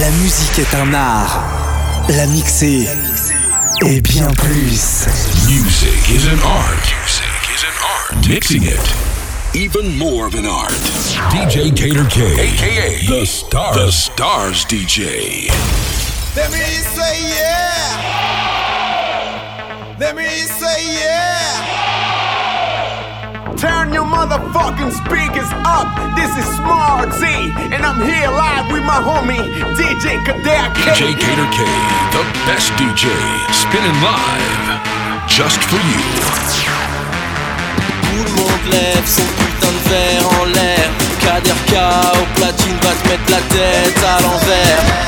La musique est un art. La mixer est bien plus. Music is an art. Music is an art. Mixing it. Even more of an art. DJ Gator K. AKA The Stars. The Stars DJ. Let me say yeah. Let me say yeah. Turn your motherfucking speakers up. This is Smart Z, and I'm here live with my homie DJ Kader K. DJ Kader K, the best DJ, spinning live just for you. Tout le monde lève son putain de verre en l'air. Kader K au platine va te mettre la tête à l'envers.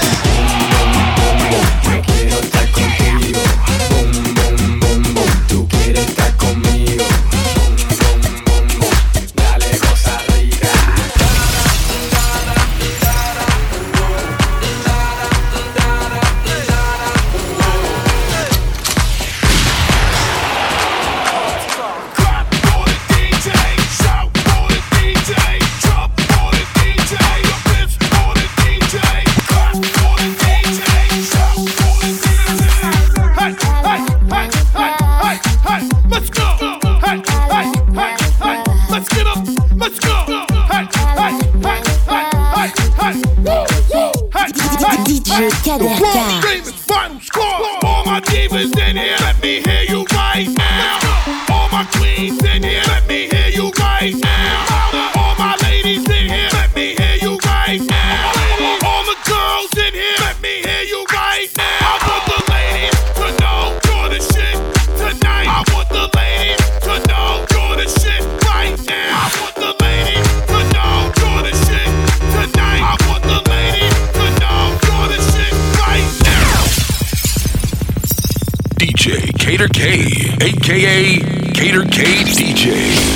Aka Kader K DJ.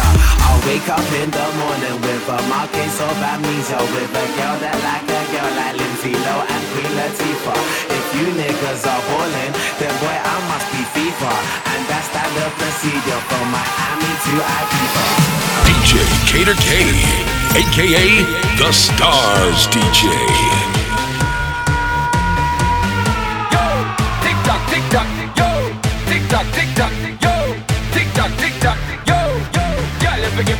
I'll wake up in the morning with a markings of amnesia. With a girl that like a girl like Lindsay Lowe and Queen Latifah. If you niggas are ballin', then boy, I must be FIFA. And that's standard procedure from Miami to Ibiza. DJ Kader K, aka The Stars DJ. Yo, tick tock, tick tock,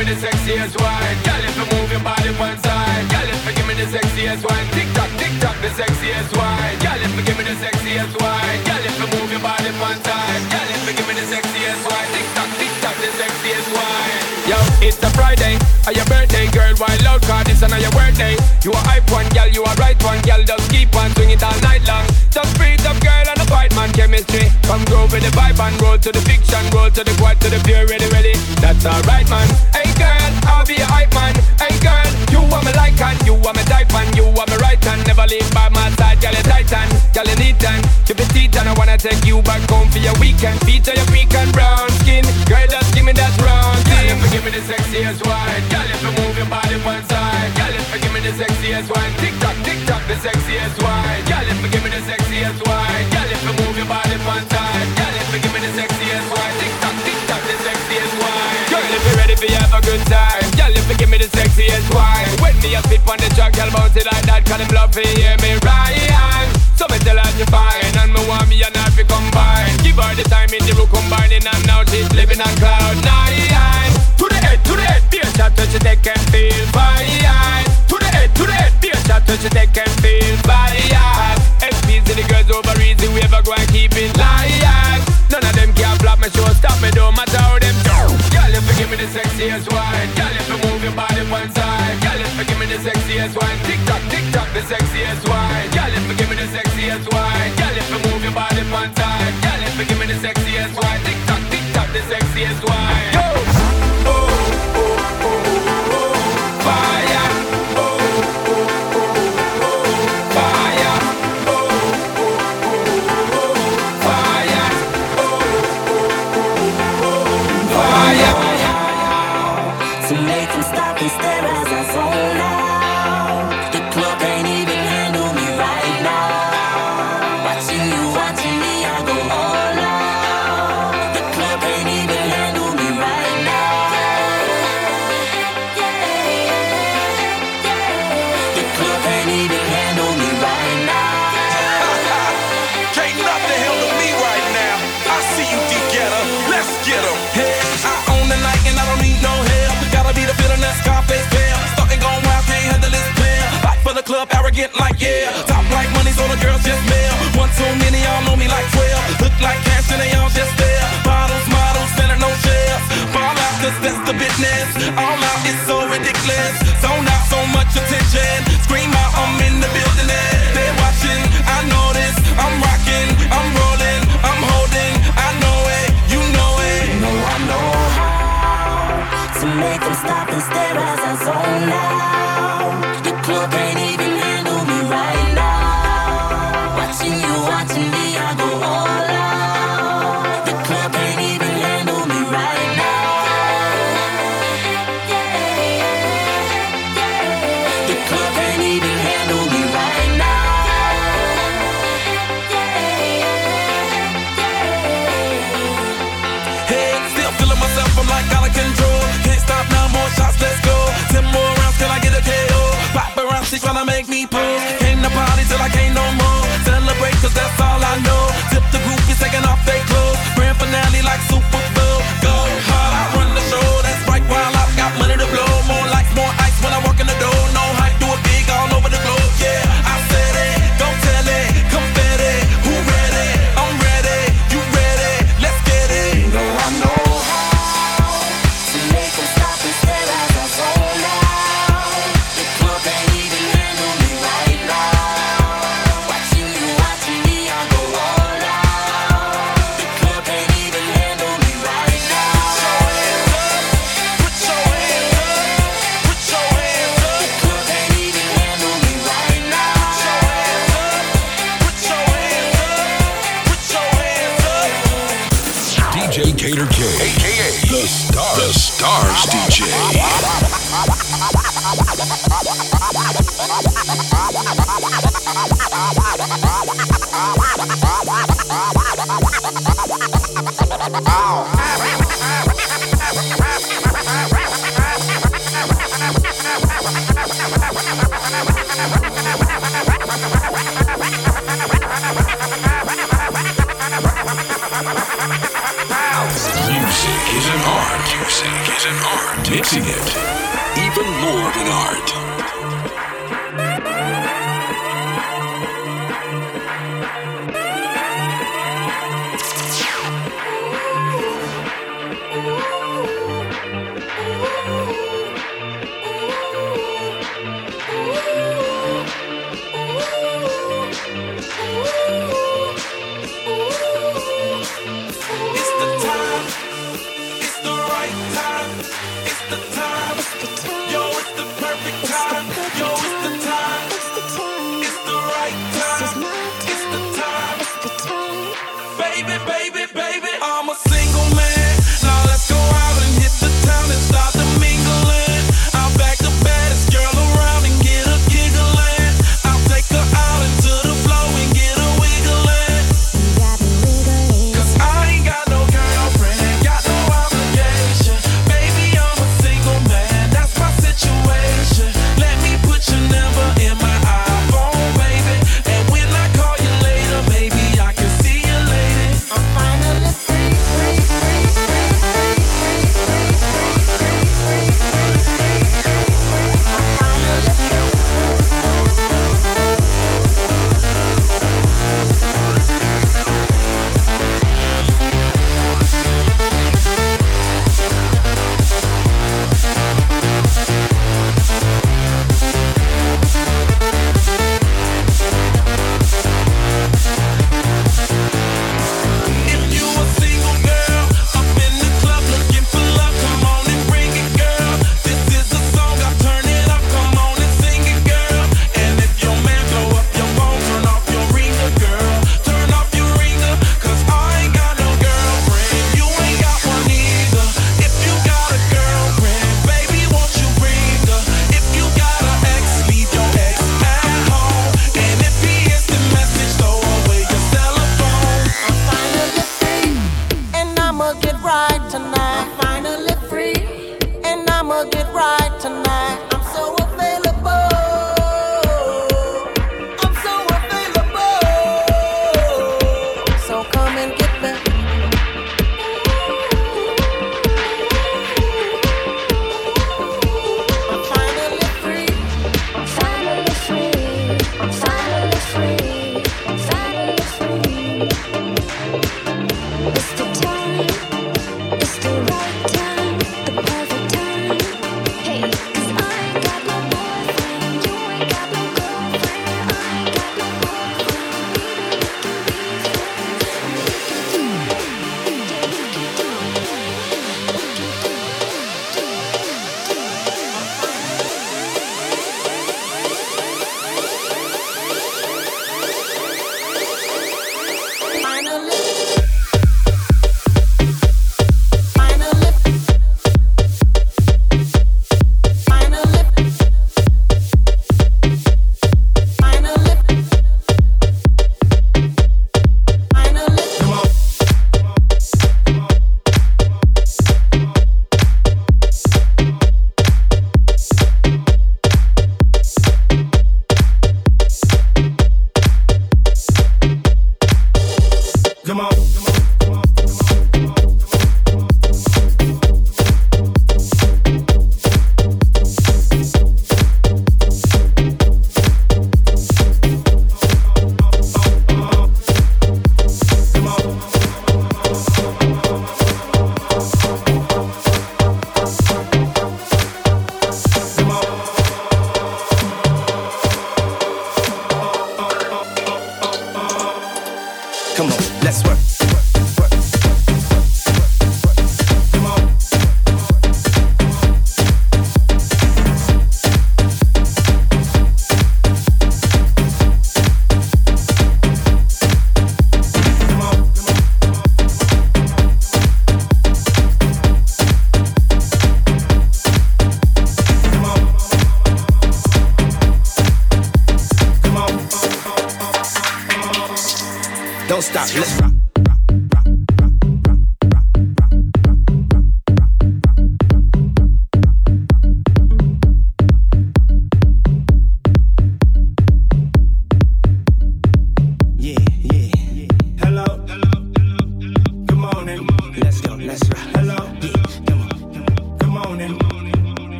me the sexiest wine, girl, if you move your body one side, girl, if you give me the sexiest wine, tick tock, tick tock, the sexiest wine, girl, if you give me the sexiest wine, girl, if you move your body one side, girl, if you give me the sexiest wine, tick tock, tick tock, the sexiest wine. Yo, it's a Friday, or your birthday, girl. Wild out, cause is your birthday. You a hype one, girl. You a right one, girl. Just keep on swing it all night long. Just breathe up, girl, and a fight man chemistry. Come grow with the vibe and roll to the fiction, roll to the quad, to the pure, ready, ready. That's alright, man. Hey, girl, I'll be a hype man. Hey, girl, you are my like and you are my type and you are my right hand. Never leave by my side, girl. You titan, girl. You neat and keep it teeth and I wanna take you back home for your weekend. Feature your pink and brown skin, girl. Just give me that round thing. Give me the sexiest wine, girl, if you move your body one side, girl, if you give me the sexiest wine, tick tock, tick tock, the sexiest wine, girl, if you give me the sexiest wine, girl, if you move your body one side, girl, if you give me the sexiest wine, tick tock, tick tock, the sexiest wine, girl, if you're ready for have a good time, girl, if you give me the sexiest wine, when me a spit on the track, girl, bounce it like that, cause them love to hear me right. So me tell her you fine, and me want me and her to combine. Give her the time in the room combining, and now she's living on cloud nine. To the head, head, shot touch it, they can feel fine. To the head, to the head, be a shot touch it, they can feel fine. XP's to the girls over easy, we ever go and keep it live. None of them can flop my show, stop me, don't matter how them do. Girl, if you give me the sexiest wine, girl, if you move your body one side, girl, if you give me the sexiest wine, tick tock, tick tock, the sexiest wine, girl, if you give me the sexiest wine, girl, if you move your body one side, girl, if you give me the sexiest wine, tick tock, tick tock, the sexiest wine. get like yeah. Top like money, so the girls just mail. One too many, y'all know me like 12. Look like cash and they all just there. Bottles, models, selling no shares. Fall out, cause that's the business. All out is so ridiculous. Zone out so much attention. Scream out. Mixing it, even more of an art.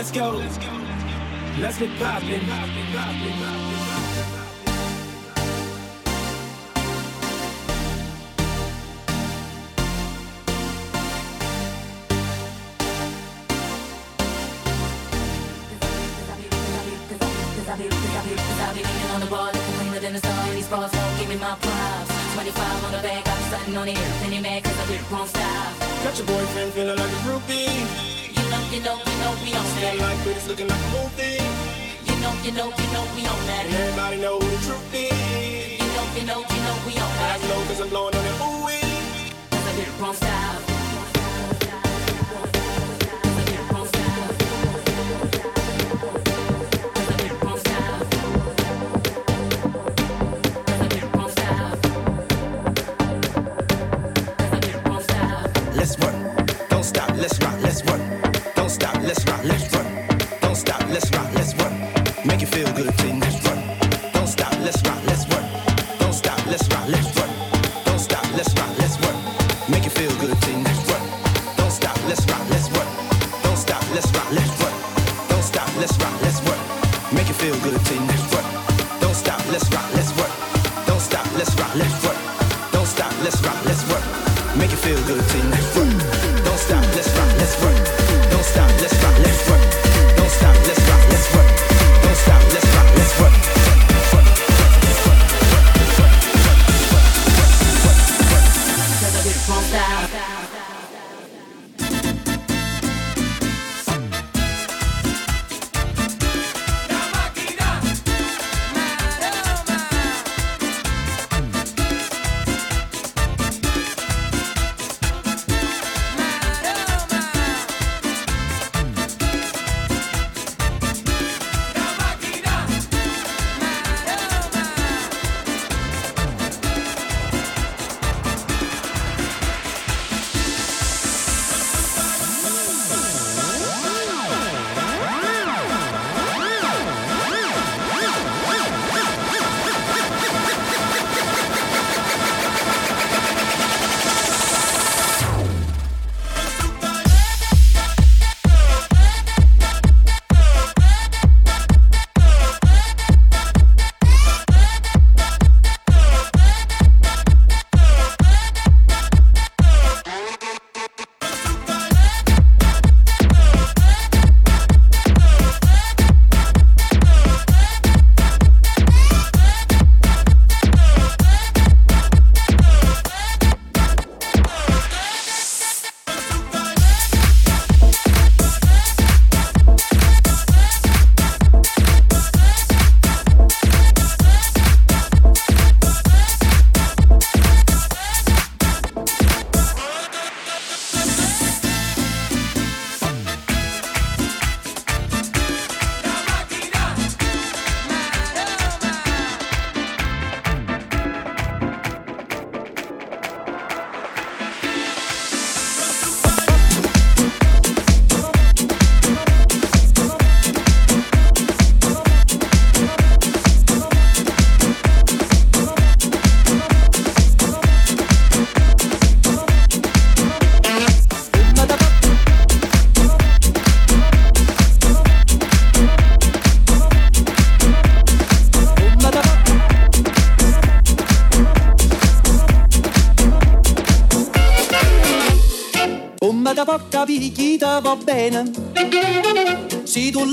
Let's go. Let's get poppin'. I'll be leaning on the wall, looking cleaner than the sun. These bras won't give me my props. 25 on the back, I'm stunting on it. Then you mad cause I did wrong style. Got your boyfriend feeling like a groupie. You know, you know, we on that. like it's looking like a movie. You know, you know, you know we on that. Everybody know who the truth is. You know, you know, you know we on I that. know cause I'm blowing on that ooh Cause I did wrong style.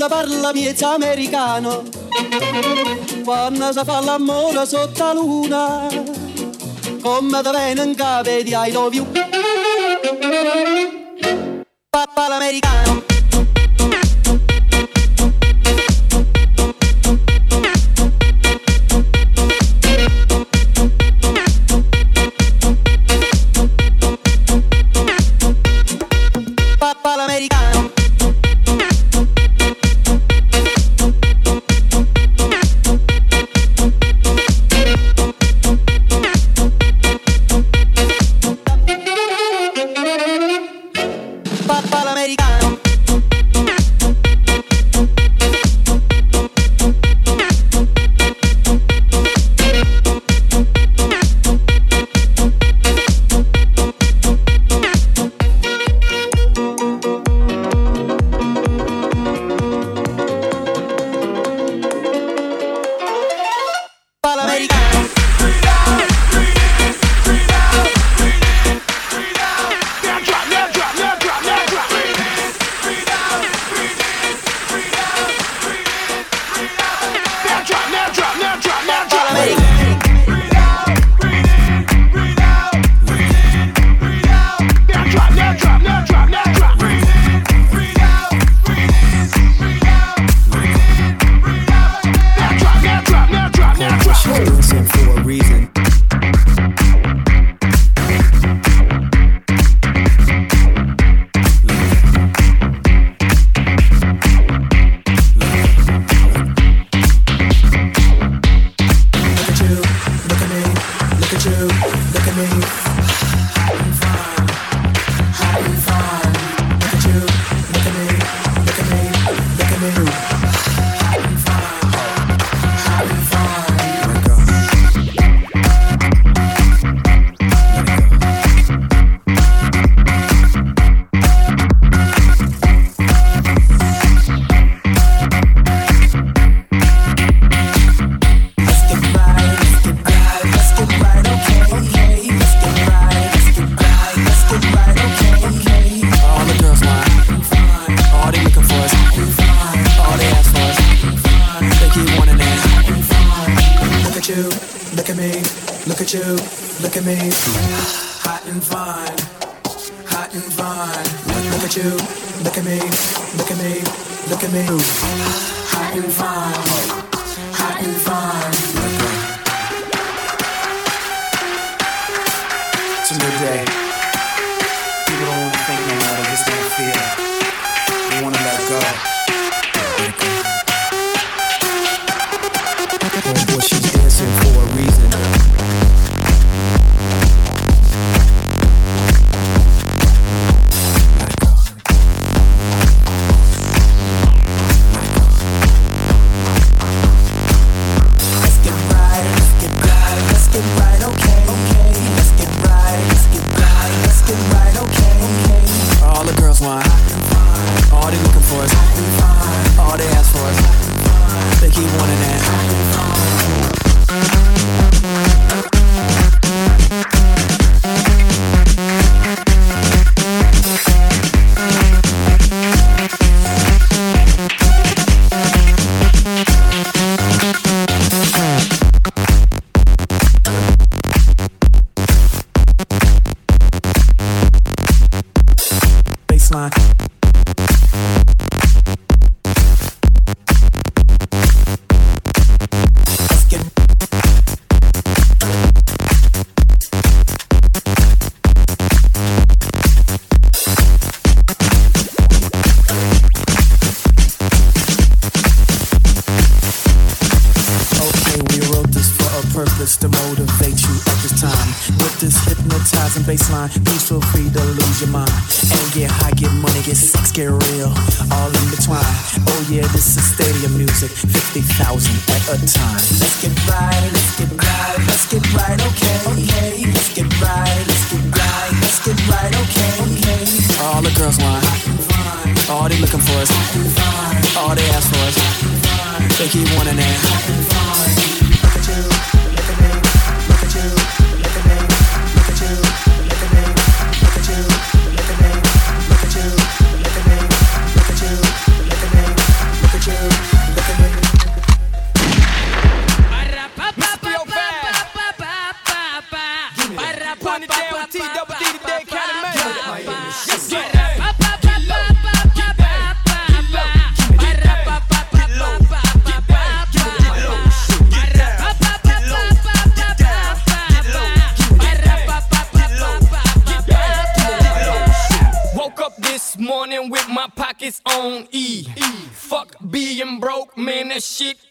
Parla miezza americano. Quando si fa l'amore sotto la luna Come da viene in capo di I love you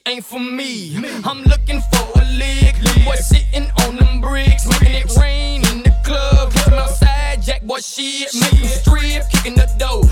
ain't for me. I'm looking for a lick, boy sitting on them bricks, making it rain in the club. Come outside, jack boy shit, make them strip, kicking the dough.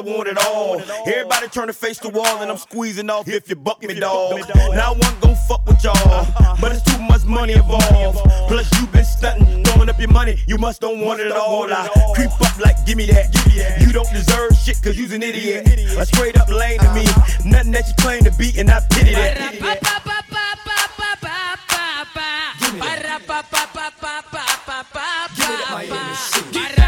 I want it all. Everybody turn to face the wall, and I'm squeezing off if you buck me, dog. Now I wasn't gon' fuck with y'all, but it's too much money involved. Plus you been stunting, throwing up your money, you must don't want it all. I creep up like give me that. You don't deserve shit cause you's an idiot. A straight up lame to me, nothing that you claim to be, and I pity that. To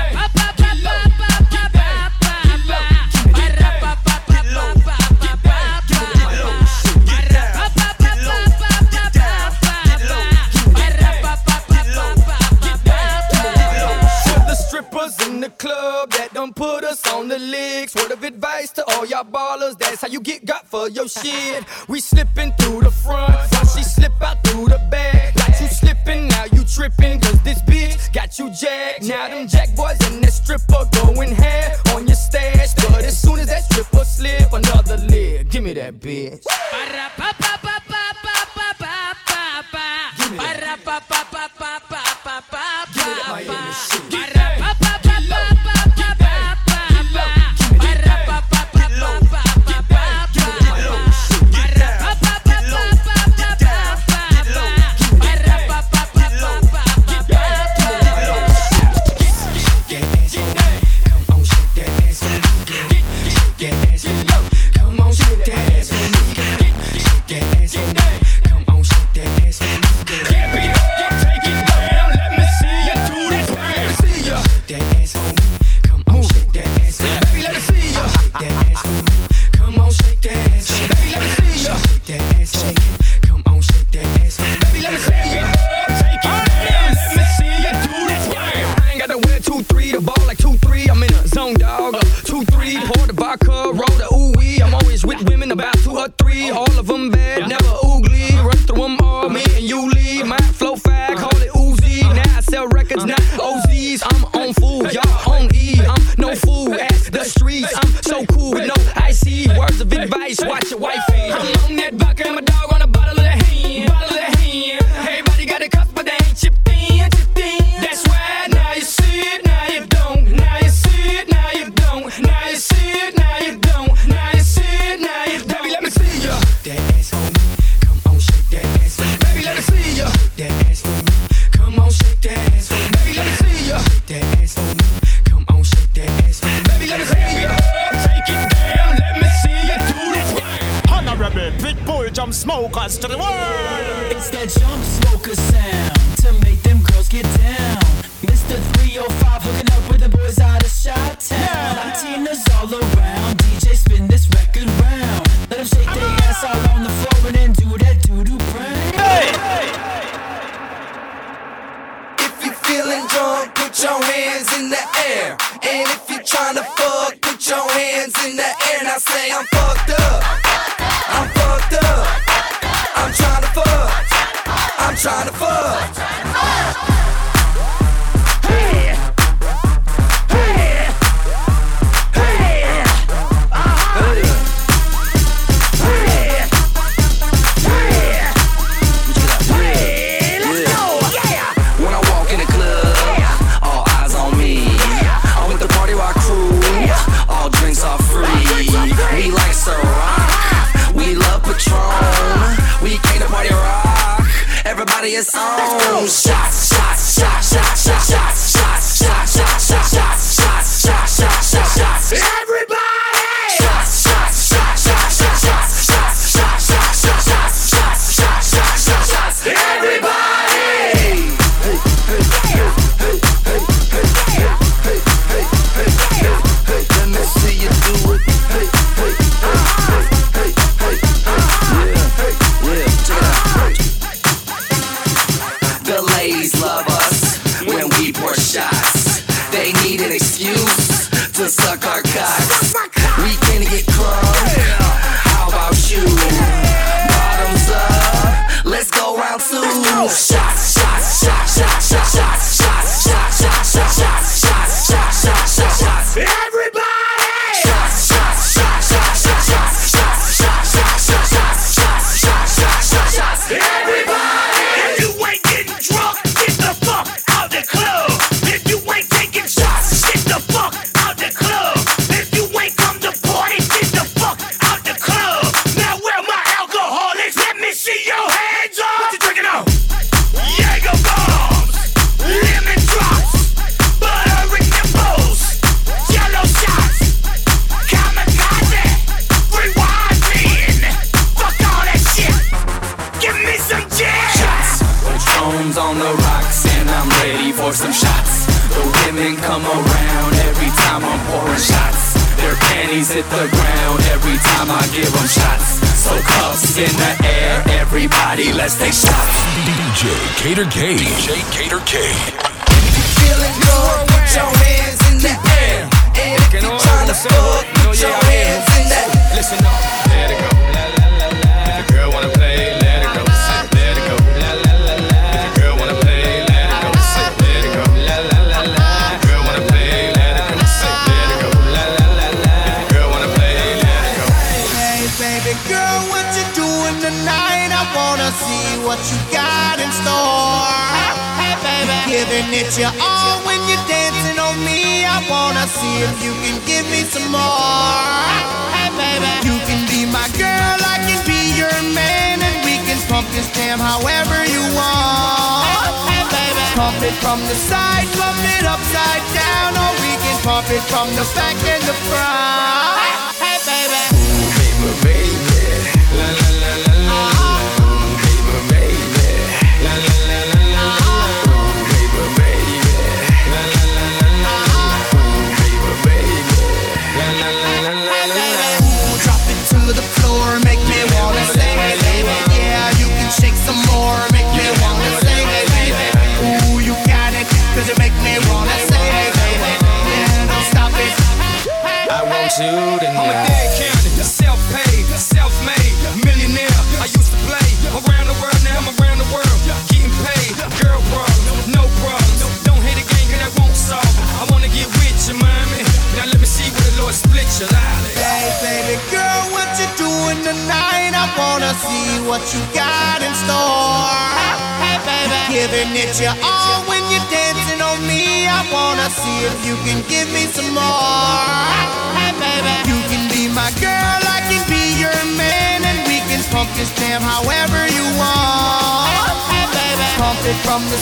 the licks. Word of advice to all y'all ballers, that's how you get got for your shit. We slipping through the front, while she slip out through the back. Got you slipping, now you tripping, cause this bitch got you jacked. Now them jack boys and that stripper going half on your stash. But as soon as that stripper slip, another leg. Give me that bitch.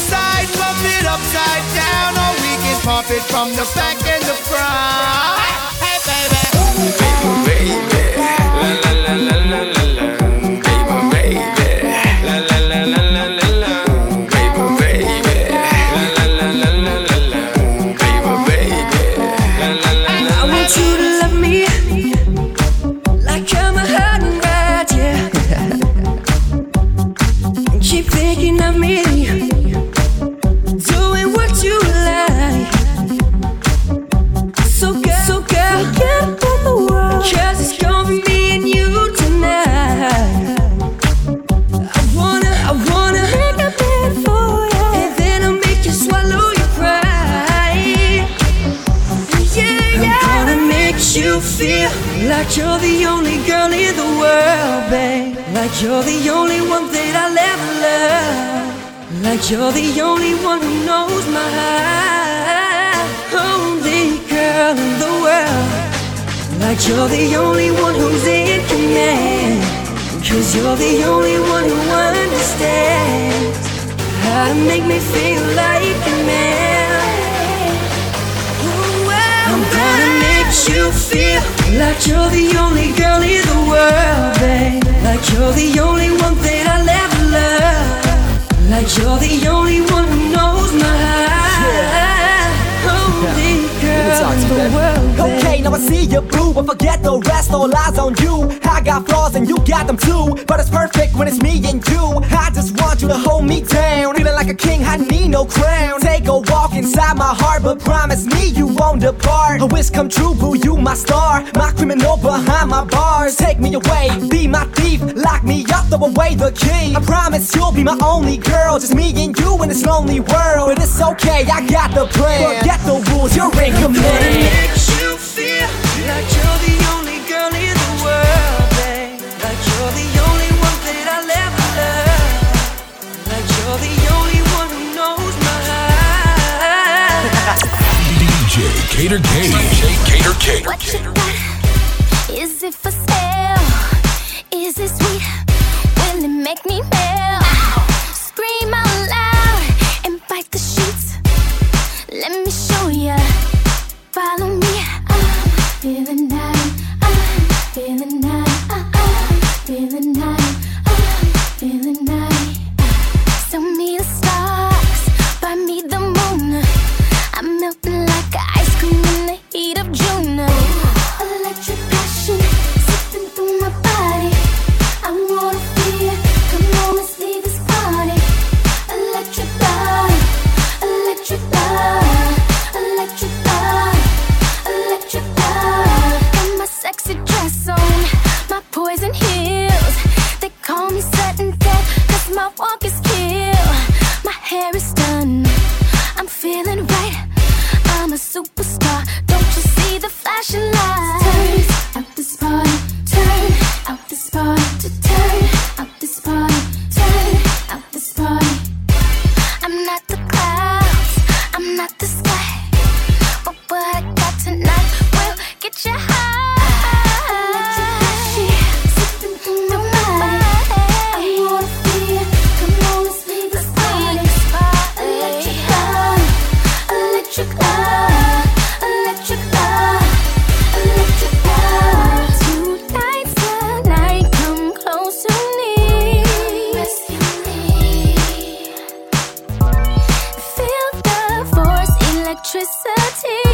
Side, pump it upside down, or we can pump it from the back and the front. You're the only one who's in command. Cause you're the only one who understands how to make me feel like a man. I'm gonna make you feel like you're the only girl in the world, babe. Like you're the only one that I'll ever love. Like you're the only one blue, but forget the rest, all eyes on you. I got flaws and you got them too, but it's perfect when it's me and you. I just want you to hold me down, feeling like a king, I need no crown. Take a walk inside my heart, but promise me you won't depart. A wish come true, boo, you my star, my criminal behind my bars. Take me away, be my thief, lock me up, throw away the key. I promise you'll be my only girl, just me and you in this lonely world. But it's okay, I got the plan. Forget the rules, you're in command. Make you feel like you're the only girl in the world, babe. Like you're the only one that I'll ever love. Like you're the only one who knows my heart. DJ Kader K. Kader K. What you got? Is it for sale? Is it sweet? Will it make me melt? Scream out loud and bite the sheets. Let me show ya. Follow me. Feeling electricity.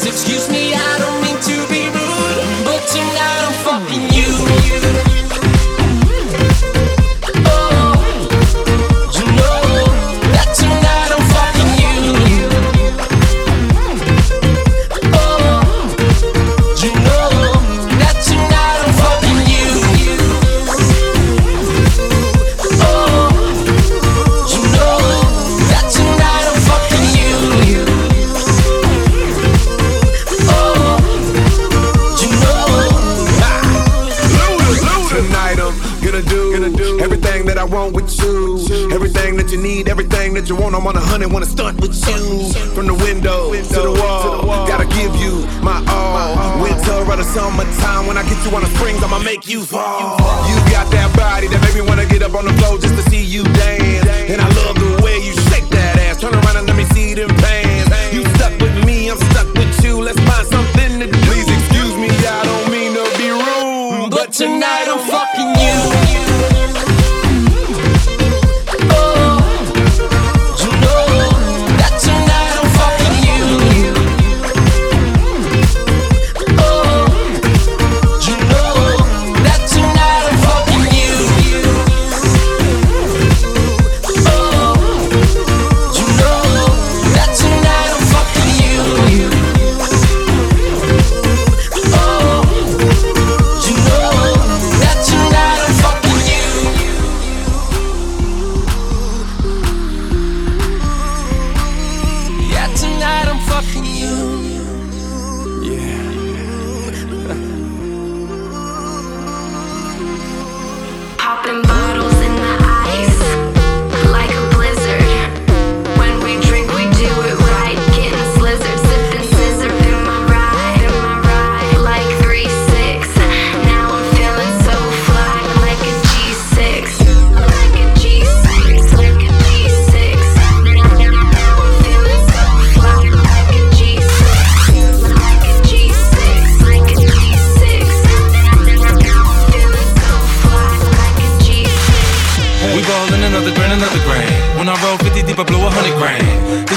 Please excuse me, I don't honey wanna stunt with you. From the window, to, the wall, gotta give you my all. My all. Winter or the summertime, when I get you on the springs, I'ma make you fall. You got that body that made me wanna get up on the floor just to see you dance.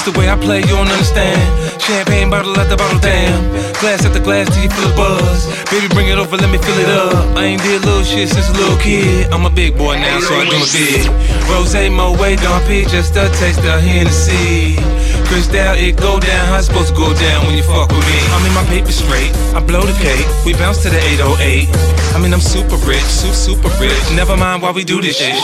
The way I play, you don't understand. Champagne bottle at the bottle, damn. Glass at the glass till you feel the buzz. Baby, bring it over, let me fill it up. I ain't did little shit since a little kid. I'm a big boy now, so I do my big. Rose Moet, Don P, just a taste of Hennessy. Cristal, it go down. How it's supposed to go down when you fuck with me? I'm in my paper straight. I blow the cake. We bounce to the 808. I mean, I'm super rich, super, super rich. Never mind why we do this shit.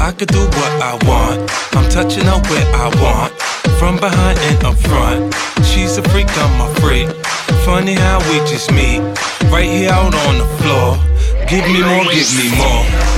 I could do what I want. I'm touching her where I want. From behind and up front. She's a freak, I'm a freak. Funny how we just meet. Right here out on the floor. Give me more, give me more.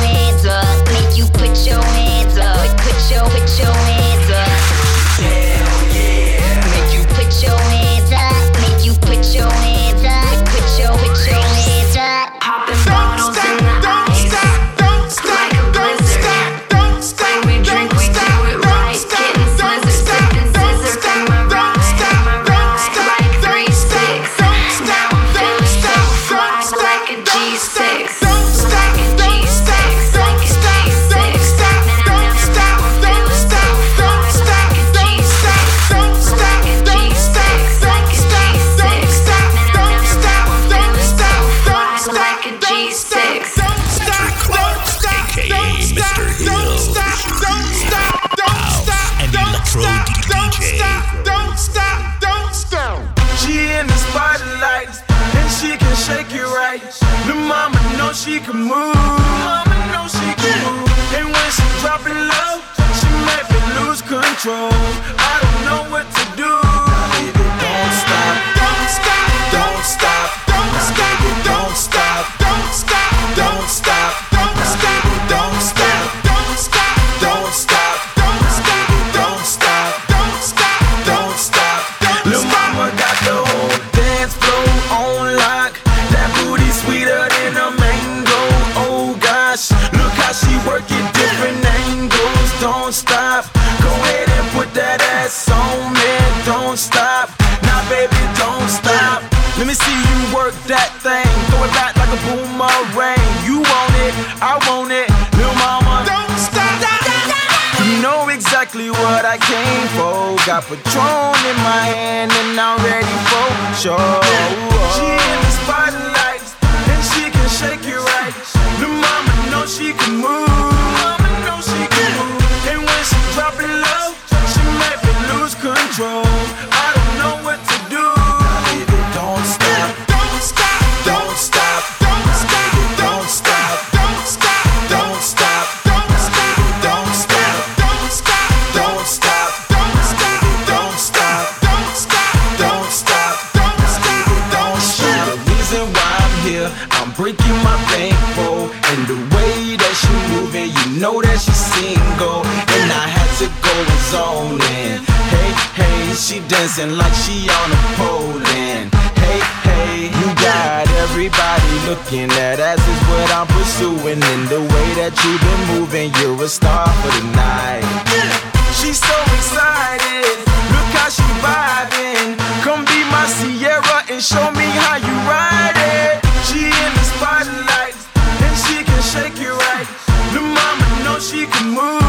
my bankroll And the way that she moving, you know that she's single. And I had to go and zone in Hey, hey, she dancing like she on a pole And hey, hey, you got everybody looking at us Is what I'm pursuing. And the way that you've been moving, you're a star for the night. She's so excited, look how she vibing. Come be my Sierra and show me how you ride it. she can move.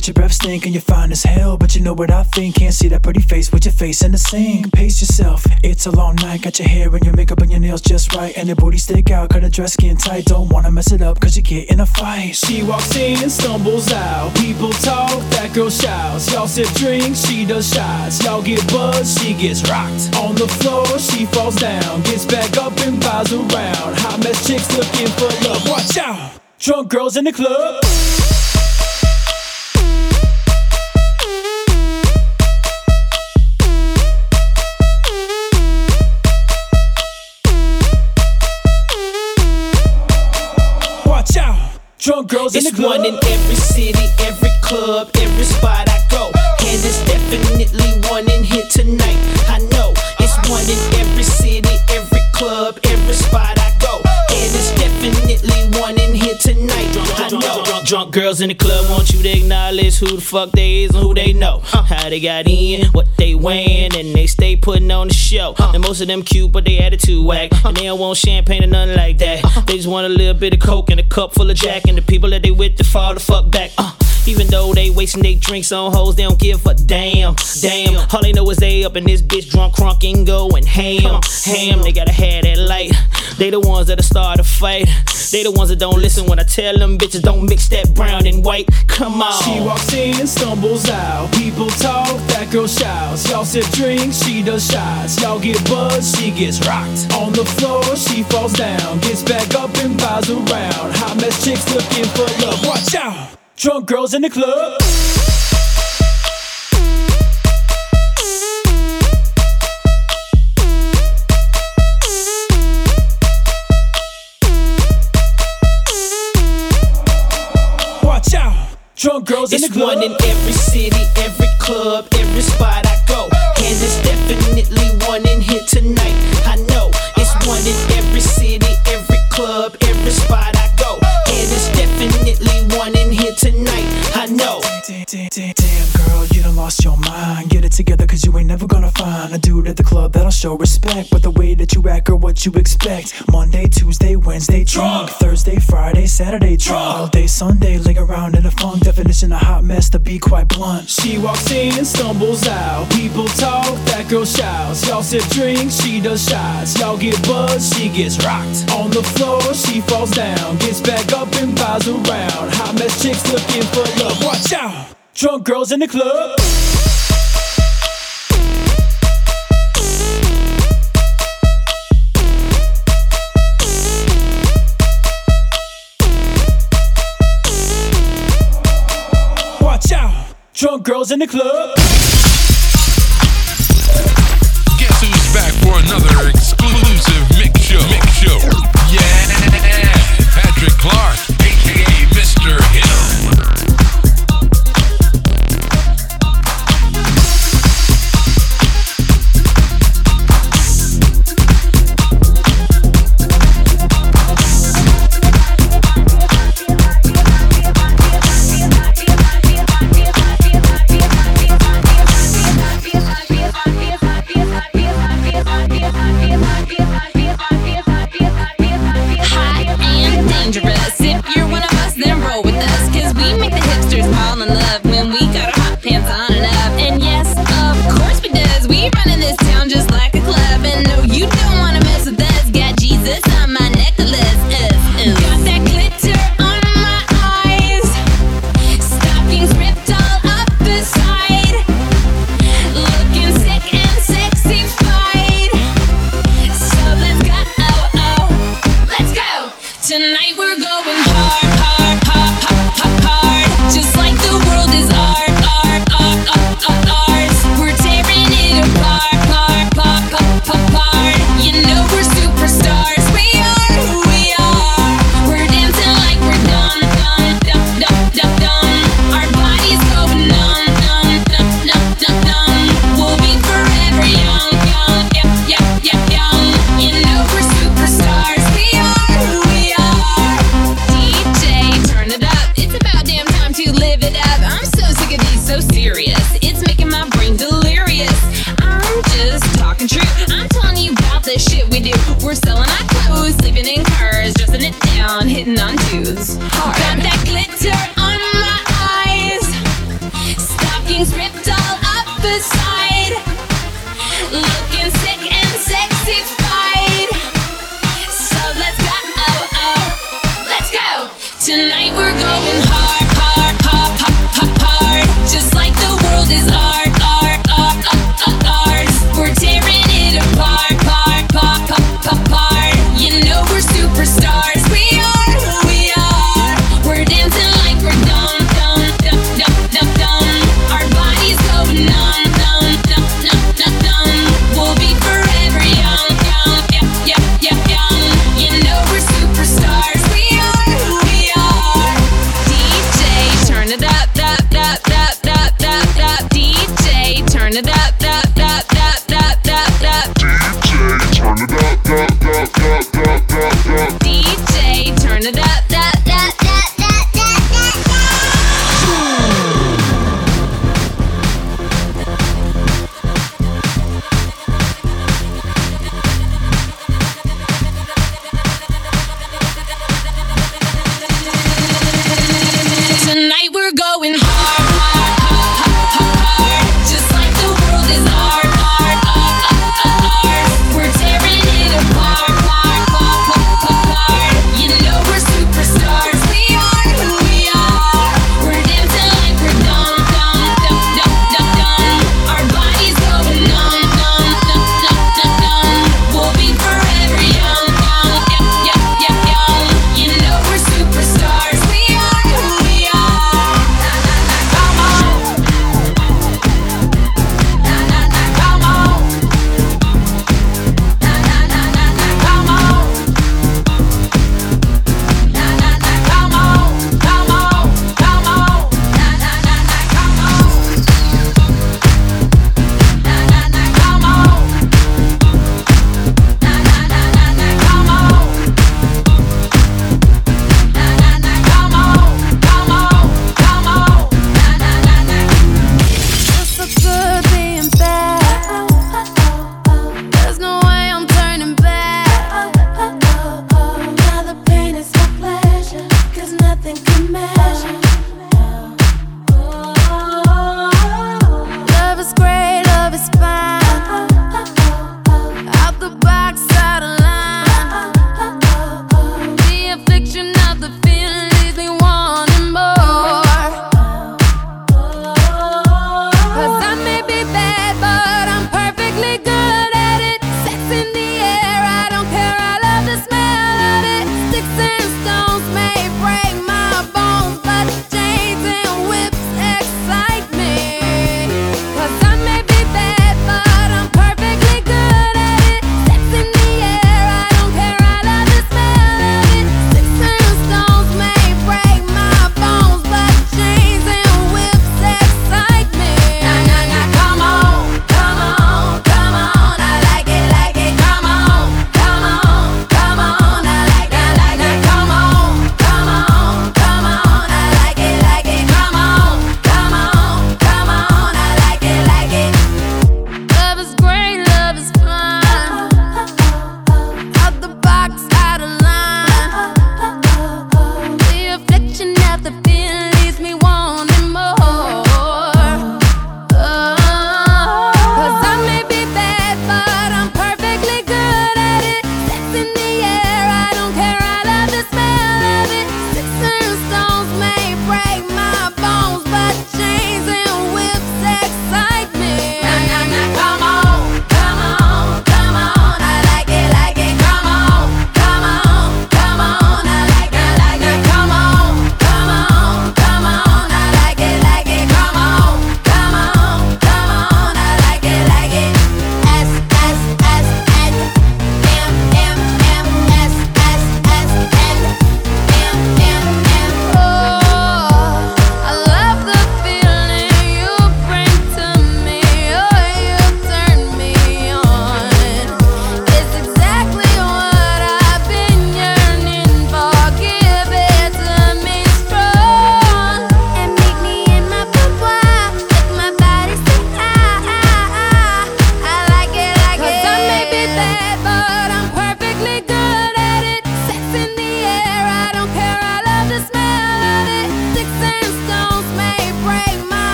That your breath stink and you're fine as hell. But you know what I think? Can't see that pretty face with your face in the sink. Pace yourself. It's a long night. Got your hair and your makeup and your nails just right. And your booty stick out. Cut a dress skin tight. Don't wanna mess it up cause you get in a fight. She walks in and stumbles out. People talk, that girl shouts. Y'all sip drinks, she does shots. Y'all get buzzed, she gets rocked. On the floor, she falls down. Gets back up and bows around. Hot mess chicks looking for love. Watch out! Drunk girls in the club. Drunk girls in the It's club. one in every city, every club, every spot I go. And it's definitely one in here tonight. I know it's one in every Drunk girls in the club want you to acknowledge who the fuck they is and who they know. How they got in, what they weighing, and they stay putting on the show. And most of them cute, but they attitude whack. And they don't want champagne or nothing like that. They just want a little bit of coke and a cup full of jack. And the people that they with to fall the fuck back. Even though they wasting their drinks on hoes, they don't give a damn. Damn. All they know is they up in this bitch drunk, crunk, and going ham. Ham, they gotta have that light. They the ones that'll start a fight. They the ones that don't listen when I tell them bitches don't mix that brown and white. Come on. She walks in, and stumbles out. People talk, that girl shouts. Y'all sip drinks, she does shots. Y'all get buzzed, she gets rocked. On the floor, she falls down. Gets back up and bows around. Hot mess chicks looking for love. Watch out! Drunk girls in the club. Watch out! Drunk girls in the It's club. one in every city, every club, every spot I go. And it's definitely one in here tonight. I know it's one in every city, every club, every spot I know. Damn, girl, you done lost your mind. Get it together, cause you ain't never gonna find a dude at the club that'll show respect. But the way that you act, girl, what you expect. Monday, Tuesday, Wednesday, drunk. Thursday, Friday, Saturday, drunk. All day, Sunday, leg around in a funk. Definition of hot mess, to be quite blunt. She walks in, and stumbles out. People talk, that girl shouts. Y'all sip drinks, she does shots. Y'all get buzzed, she gets rocked. On the floor, she falls down. Gets back up and bows around. Hot mess chicks looking for love. Watch out! Drunk girls in the club. Watch out. Drunk girls in the club. Guess who's back for another exclusive mix show? Mix show. Yeah. Patrick Clark.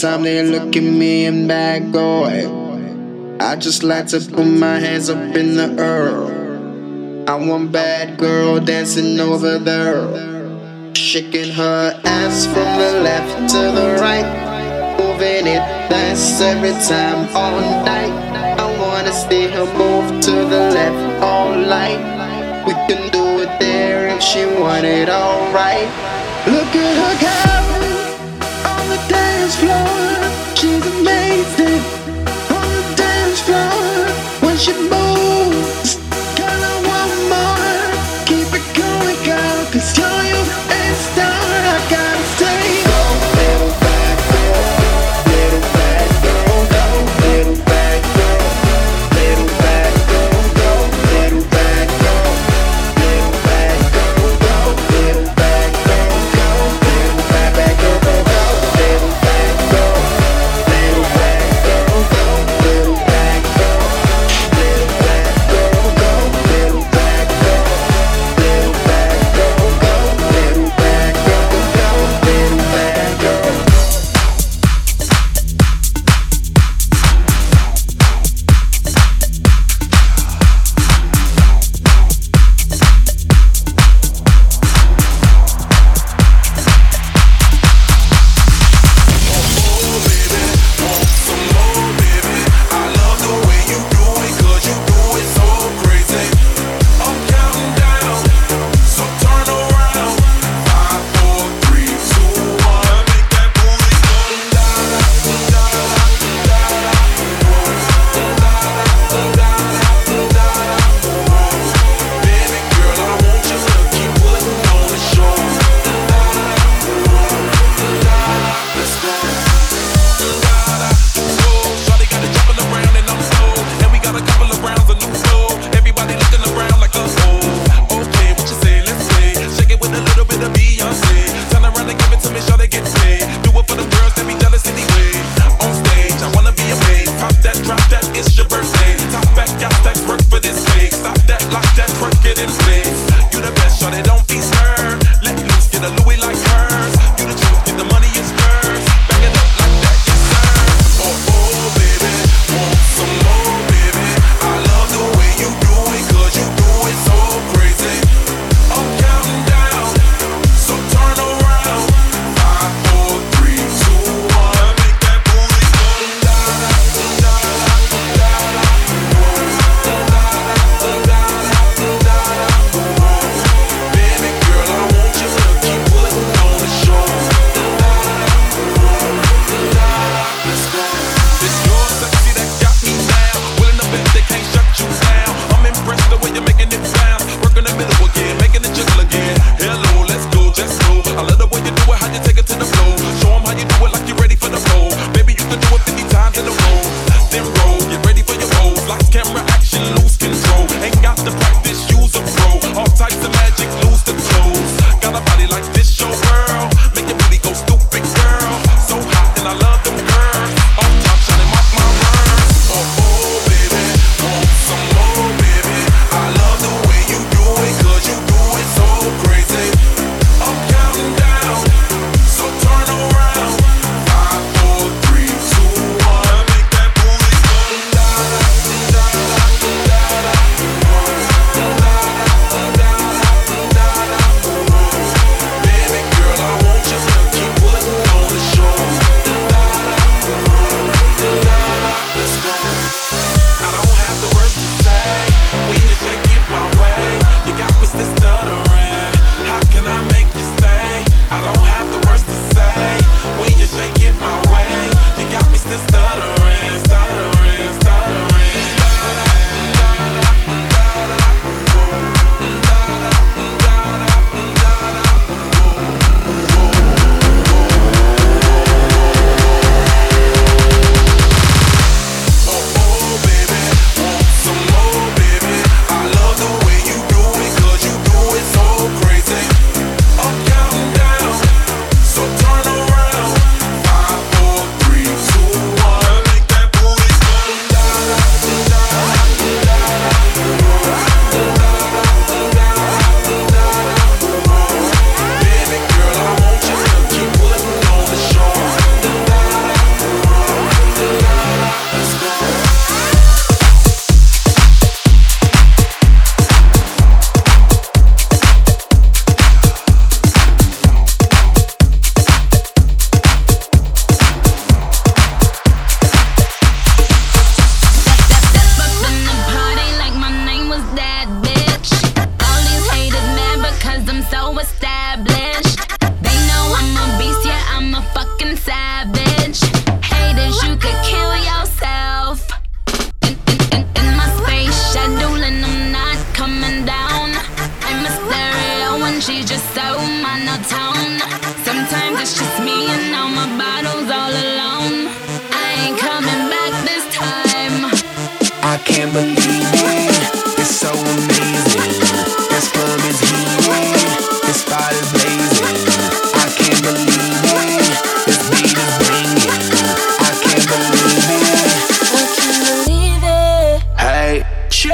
time they look at me and back boy. I just like to put my hands up in the air. I want bad girl dancing over there. Shaking her ass from the left to the right. Moving it nice every time all night. I wanna see her move to the left all night. We can do it there if she want it alright. Look at her cat floor. She's amazing.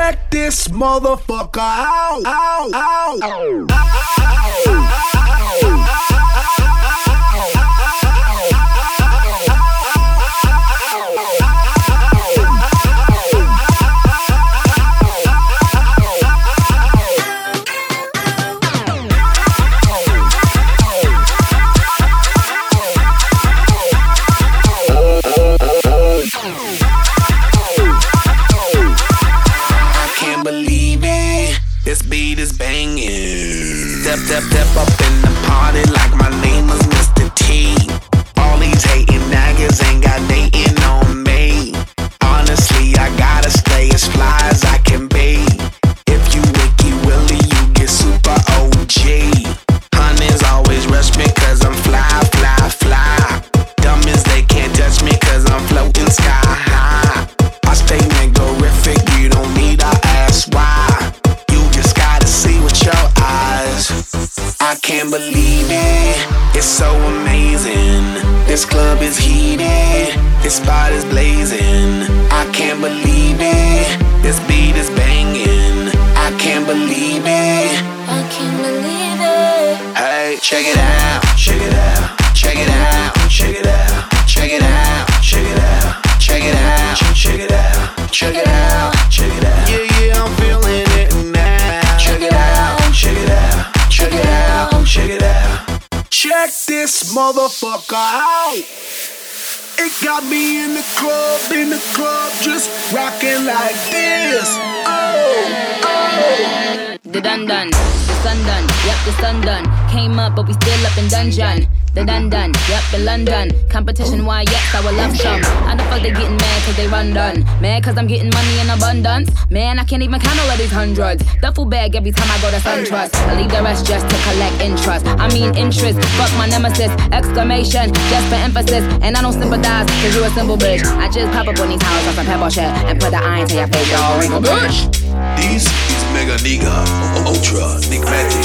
Check this motherfucker out. Out, out, I Step, step, up this spot is blazing. I can't believe it, this beat is banging. I can't believe it. I can't believe it. Hey, check it out, check it out, check it out, check it out, check it out, check it out, check it out, check it out, check it out, check it out. Yeah, yeah, I'm feeling it now. Check it out, check it out, check it out, check it out. Check this motherfucker out. It got me in the club, in the club, just rocking like this. Oh, oh. The dun dun, the sun done, yep, the sun done. Came up, but we still up in dungeon. The dun dun, yep, the London. Competition, oh. why, yes, I will love some. How the fuck they getting mad cause they run done? Mad cause I'm getting money in abundance? Man, I can't even count all of these hundreds. Duffel bag every time I go to SunTrust. I leave the rest just to collect interest. I mean interest, fuck my nemesis. Exclamation, just for emphasis. And I don't sympathize cause you a simple bitch. I just pop up on these houses on some pebble shit and put the iron to your face, y'all wrinkle bitch. These is Mega Nigga, Ultra, Nick Magic,